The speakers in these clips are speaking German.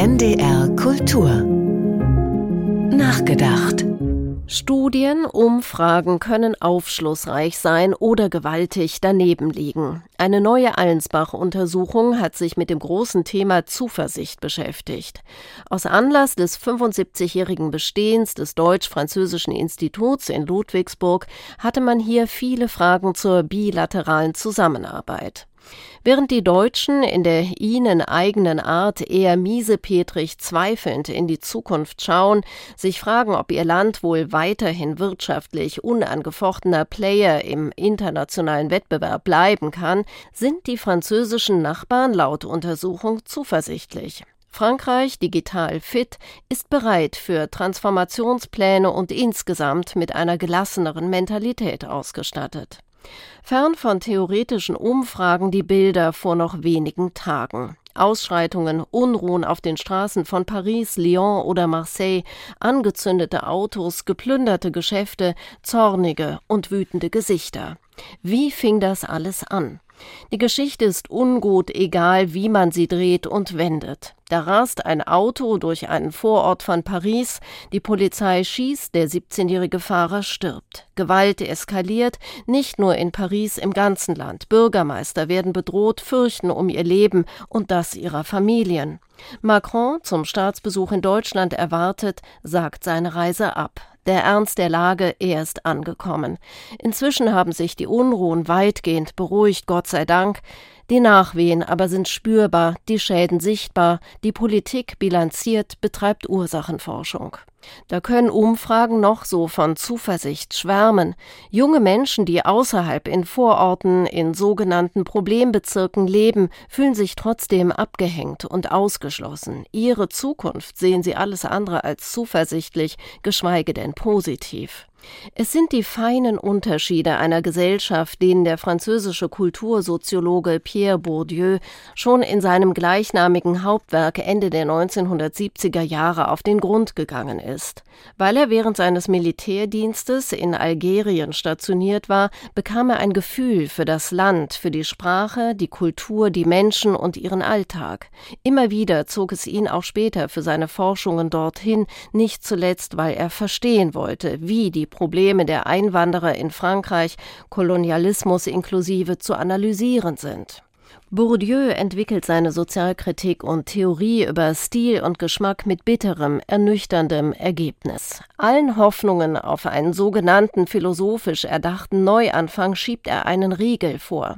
NDR Kultur Nachgedacht Studien, Umfragen können aufschlussreich sein oder gewaltig daneben liegen. Eine neue Allensbach-Untersuchung hat sich mit dem großen Thema Zuversicht beschäftigt. Aus Anlass des 75-jährigen Bestehens des Deutsch-Französischen Instituts in Ludwigsburg hatte man hier viele Fragen zur bilateralen Zusammenarbeit. Während die Deutschen in der ihnen eigenen Art eher miesepetrig zweifelnd in die Zukunft schauen, sich fragen, ob ihr Land wohl weiterhin wirtschaftlich unangefochtener Player im internationalen Wettbewerb bleiben kann, sind die französischen Nachbarn laut Untersuchung zuversichtlich. Frankreich, digital fit, ist bereit für Transformationspläne und insgesamt mit einer gelasseneren Mentalität ausgestattet. Fern von theoretischen Umfragen die Bilder vor noch wenigen Tagen. Ausschreitungen, Unruhen auf den Straßen von Paris, Lyon oder Marseille, angezündete Autos, geplünderte Geschäfte, zornige und wütende Gesichter. Wie fing das alles an? Die Geschichte ist ungut, egal wie man sie dreht und wendet. Da rast ein Auto durch einen Vorort von Paris, die Polizei schießt, der 17-jährige Fahrer stirbt. Gewalt eskaliert, nicht nur in Paris, im ganzen Land. Bürgermeister werden bedroht, fürchten um ihr Leben und das ihrer Familien. Macron, zum Staatsbesuch in Deutschland erwartet, sagt seine Reise ab. Der Ernst der Lage erst angekommen. Inzwischen haben sich die Unruhen weitgehend beruhigt, Gott sei Dank. Die Nachwehen aber sind spürbar, die Schäden sichtbar, die Politik bilanziert, betreibt Ursachenforschung. Da können Umfragen noch so von Zuversicht schwärmen. Junge Menschen, die außerhalb in Vororten, in sogenannten Problembezirken leben, fühlen sich trotzdem abgehängt und ausgeschlossen. Ihre Zukunft sehen sie alles andere als zuversichtlich, geschweige denn positiv. Es sind die feinen Unterschiede einer Gesellschaft, denen der französische Kultursoziologe Pierre Bourdieu schon in seinem gleichnamigen Hauptwerk Ende der 1970er Jahre auf den Grund gegangen ist. Weil er während seines Militärdienstes in Algerien stationiert war, bekam er ein Gefühl für das Land, für die Sprache, die Kultur, die Menschen und ihren Alltag. Immer wieder zog es ihn auch später für seine Forschungen dorthin, nicht zuletzt, weil er verstehen wollte, wie die Probleme der Einwanderer in Frankreich, Kolonialismus inklusive, zu analysieren sind. Bourdieu entwickelt seine Sozialkritik und Theorie über Stil und Geschmack mit bitterem, ernüchterndem Ergebnis. Allen Hoffnungen auf einen sogenannten philosophisch erdachten Neuanfang schiebt er einen Riegel vor.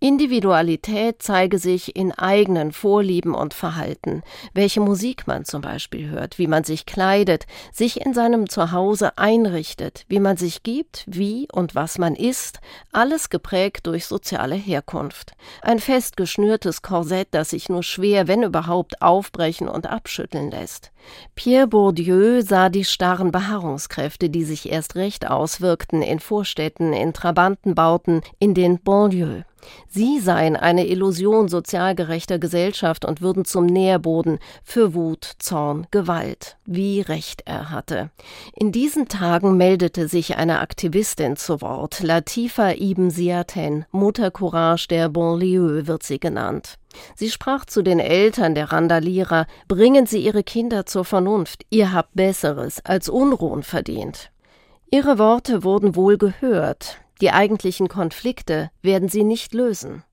Individualität zeige sich in eigenen Vorlieben und Verhalten, welche Musik man zum Beispiel hört, wie man sich kleidet, sich in seinem Zuhause einrichtet, wie man sich gibt, wie und was man isst, alles geprägt durch soziale Herkunft. Ein fest festgeschnürtes Korsett, das sich nur schwer, wenn überhaupt, aufbrechen und abschütteln lässt. Pierre Bourdieu sah die starren Beharrungskräfte, die sich erst recht auswirkten in Vorstädten, in Trabantenbauten, in den Banlieues. Sie seien eine Illusion sozial gerechter Gesellschaft und würden zum Nährboden für Wut, Zorn, Gewalt. Wie recht er hatte. In diesen Tagen meldete sich eine Aktivistin zu Wort. Latifa Ibn Ziaten, Mutter Courage der Banlieue wird sie genannt. Sie sprach zu den Eltern der Randalierer, bringen Sie Ihre Kinder zur Vernunft, ihr habt Besseres als Unruhen verdient. Ihre Worte wurden wohl gehört, die eigentlichen Konflikte werden sie nicht lösen.